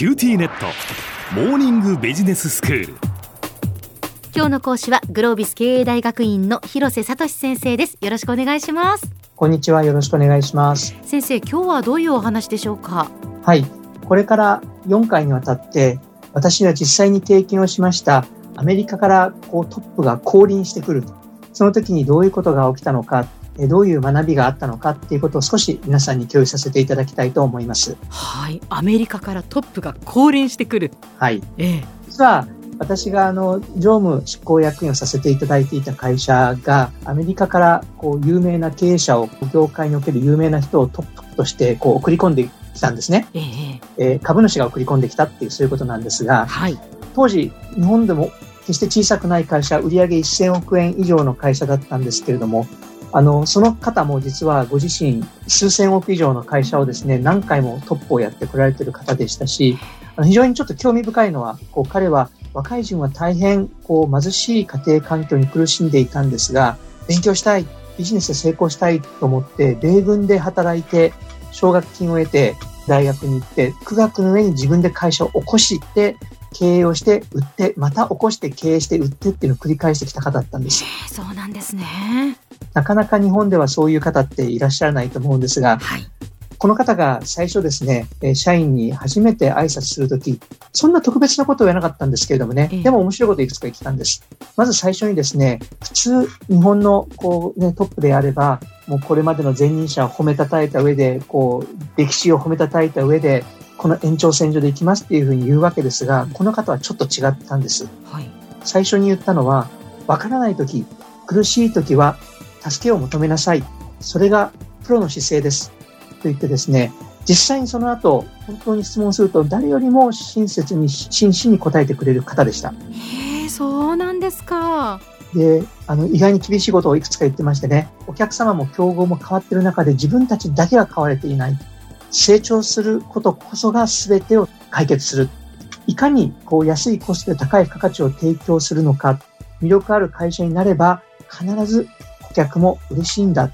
QTnet。モーニングビジネススクール。今日の講師はグロービス経営大学院の広瀬聡先生です。よろしくお願いします。こんにちは。よろしくお願いします。先生今日はどういうお話でしょうか？はい。これから4回にわたって私が実際に経験をしましたアメリカからこうトップが降臨してくるその時にどういうことが起きたのかどういう学びがあったのかっていうことを少し皆さんに共有させていただきたいと思います。はい、アメリカからトップが降臨してくる。はい。ええ、実は私があの常務執行役員をさせていただいていた会社がアメリカからこう有名な経営者を業界における有名な人をトップとしてこう送り込んできたんですね、えええー、株主が送り込んできたっていうそういうことなんですが、はい、当時日本でも決して小さくない会社売上1000億円以上の会社だったんですけれどもあの、その方も実はご自身数千億以上の会社をですね、何回もトップをやってこられている方でしたし、非常にちょっと興味深いのは、こう彼は若い人は大変こう貧しい家庭環境に苦しんでいたんですが、勉強したい、ビジネスで成功したいと思って、米軍で働いて、奨学金を得て、大学に行って、苦学の上に自分で会社を起こして、経営をして売って、また起こして経営して売ってっていうのを繰り返してきた方だったんです。そうなんですね。なかなか日本ではそういう方っていらっしゃらないと思うんですが、はい、この方が最初ですね、社員に初めて挨拶するとき、そんな特別なことを言わなかったんですけれどもね、でも面白いこといくつか言ってたんです。まず最初にですね、普通日本のこう、ね、トップであれば、もうこれまでの前任者を褒めたたえた上で、こう、歴史を褒めたたえた上で、この延長線上で行きますっていうふうに言うわけですが、この方はちょっと違ったんです。はい、最初に言ったのは、わからないとき、苦しいときは助けを求めなさい。それがプロの姿勢です。と言ってですね、実際にその後、本当に質問すると誰よりも親切に、真摯に答えてくれる方でした。へえ、そうなんですか。で、あの、意外に厳しいことをいくつか言ってましてね、お客様も競合も変わっている中で自分たちだけが変われていない。成長することこそが全てを解決する。いかにこう安いコストで高い付加価値を提供するのか、魅力ある会社になれば必ず顧客も嬉しいんだ。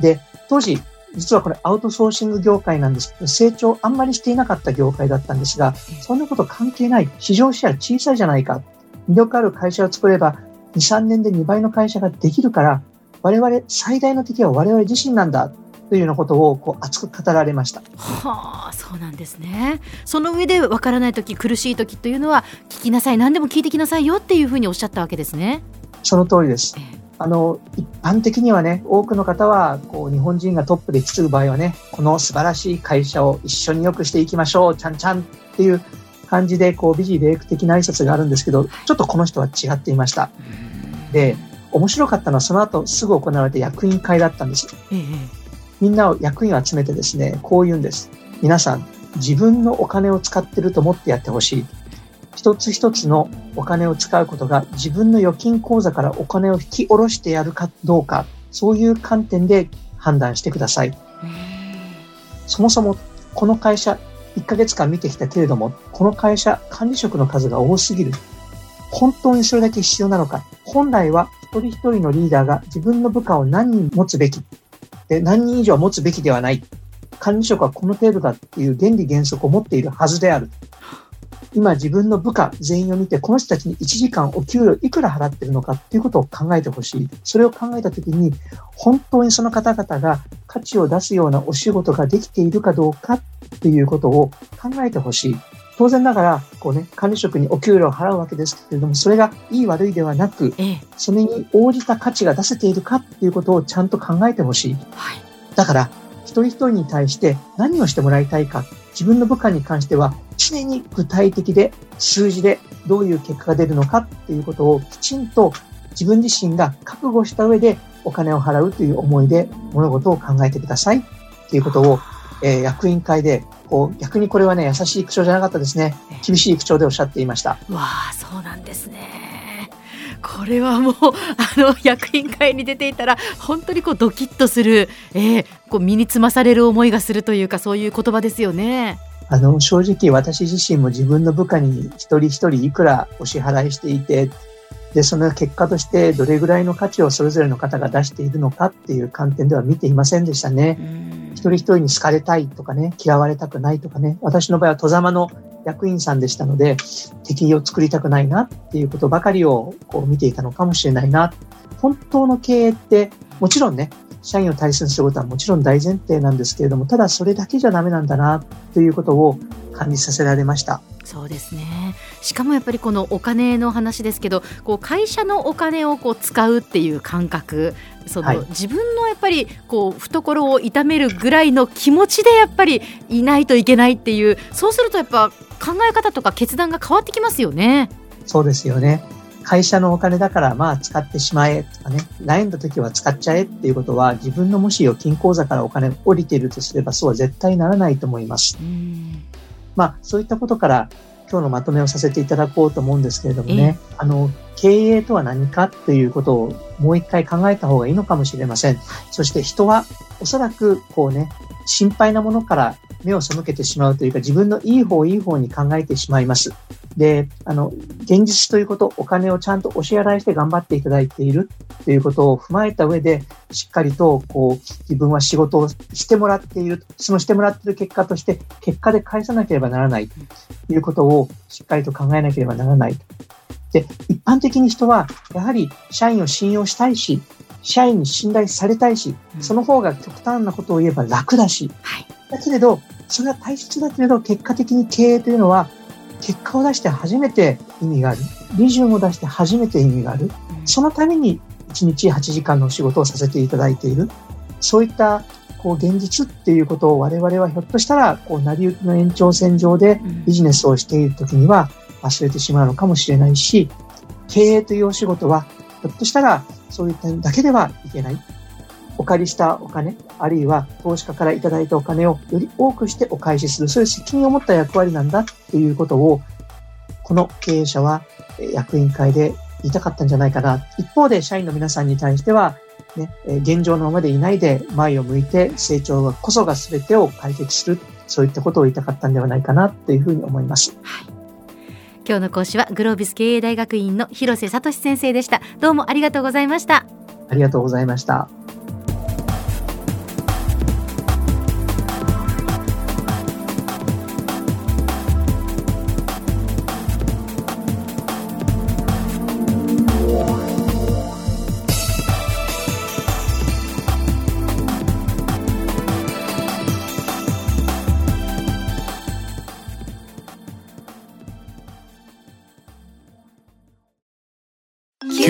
で、当時、実はこれアウトソーシング業界なんですけど、成長あんまりしていなかった業界だったんですが、そんなこと関係ない。市場シェア小さいじゃないか。魅力ある会社を作れば、2、3年で2倍の会社ができるから、我々、最大の敵は我々自身なんだ。というようなことをこう熱く語られました。はあ、そうなんですね。その上でわからない時、苦しい時というのは聞きなさい、何でも聞いてきなさいよっていうふうにおっしゃったわけですね。その通りです。えーあの、一般的にはね、多くの方は、こう、日本人がトップで引き継ぐ場合はね、この素晴らしい会社を一緒に良くしていきましょう、ちゃんちゃんっていう感じで、こう、美辞麗句的な挨拶があるんですけど、ちょっとこの人は違っていました。で、面白かったのは、その後すぐ行われた役員会だったんです。みんなを役員を集めてですね、こう言うんです。皆さん、自分のお金を使ってると思ってやってほしい。一つ一つのお金を使うことが自分の預金口座からお金を引き下ろしてやるかどうか、そういう観点で判断してください。そもそもこの会社1ヶ月間見てきたけれども、この会社管理職の数が多すぎる。本当にそれだけ必要なのか。本来は一人一人のリーダーが自分の部下を何人持つべき。で、何人以上持つべきではない。管理職はこの程度だっていう原理原則を持っているはずである。今自分の部下全員を見て、この人たちに1時間お給料いくら払ってるのかっていうことを考えてほしい。それを考えたときに、本当にその方々が価値を出すようなお仕事ができているかどうかっていうことを考えてほしい。当然ながら、こうね、管理職にお給料を払うわけですけれども、それがいい悪いではなく、それに応じた価値が出せているかっていうことをちゃんと考えてほしい。だから、一人一人に対して何をしてもらいたいか、自分の部下に関しては常に具体的で数字でどういう結果が出るのかっていうことをきちんと自分自身が覚悟した上でお金を払うという思いで物事を考えてください。っていうことを、えー、役員会でこう逆にこれはね優しい口調じゃなかったですね。厳しい口調でおっしゃっていました。わあそうなんですねこれはもうあの役員会に出ていたら本当にこうドキッとする、えー、こう身につまされる思いがするというかそういう言葉ですよね。あの、正直私自身も自分の部下に一人一人いくらお支払いしていて、で、その結果としてどれぐらいの価値をそれぞれの方が出しているのかっていう観点では見ていませんでしたね。一人一人に好かれたいとかね、嫌われたくないとかね、私の場合は戸様の役員さんでしたので、敵を作りたくないなっていうことばかりをこう見ていたのかもしれないな。本当の経営って、もちろんね、社員を大切にすることはもちろん大前提なんですけれども、ただそれだけじゃダメなんだなということを感じさせられました。そうですねしかもやっぱりこのお金の話ですけどこう会社のお金をこう使うっていう感覚その、はい、自分のやっぱりこう懐を痛めるぐらいの気持ちでやっぱりいないといけないっていうそうするとやっぱ考え方とか決断が変わってきますよね。そうですよね会社のお金だからまあ使ってしまえとかね、悩んだ時は使っちゃえっていうことは自分のもし預金口座からお金降りているとすればそうは絶対ならないと思います。まあそういったことから今日のまとめをさせていただこうと思うんですけれどもね、あの、経営とは何かということをもう一回考えた方がいいのかもしれません。そして人はおそらくこうね、心配なものから目を背けてしまうというか自分のいい方いい方に考えてしまいます。で、あの、現実ということ、お金をちゃんとお支払いして頑張っていただいているということを踏まえた上で、しっかりと、こう、自分は仕事をしてもらっている、そのしてもらっている結果として、結果で返さなければならないということをしっかりと考えなければならない。で、一般的に人は、やはり社員を信用したいし、社員に信頼されたいし、その方が極端なことを言えば楽だし、はい、だけれど、それは大切だけれど、結果的に経営というのは、結果を出して初めて意味がある。ビジョンを出して初めて意味がある。そのために1日8時間のお仕事をさせていただいている。そういったこう現実っていうことを我々はひょっとしたらこう成り行きの延長線上でビジネスをしている時には忘れてしまうのかもしれないし、経営というお仕事はひょっとしたらそういっただけではいけない。お借りしたお金、あるいは投資家からいただいたお金をより多くしてお返しする、そういう責任を持った役割なんだっていうことを、この経営者は役員会で言いたかったんじゃないかな。一方で社員の皆さんに対しては、ね、現状のままでいないで前を向いて成長こそが全てを解決する、そういったことを言いたかったんではないかなというふうに思います。はい今日の講師はグロービス経営大学院の広瀬聡先生でした。どうもありがとうございました。ありがとうございました。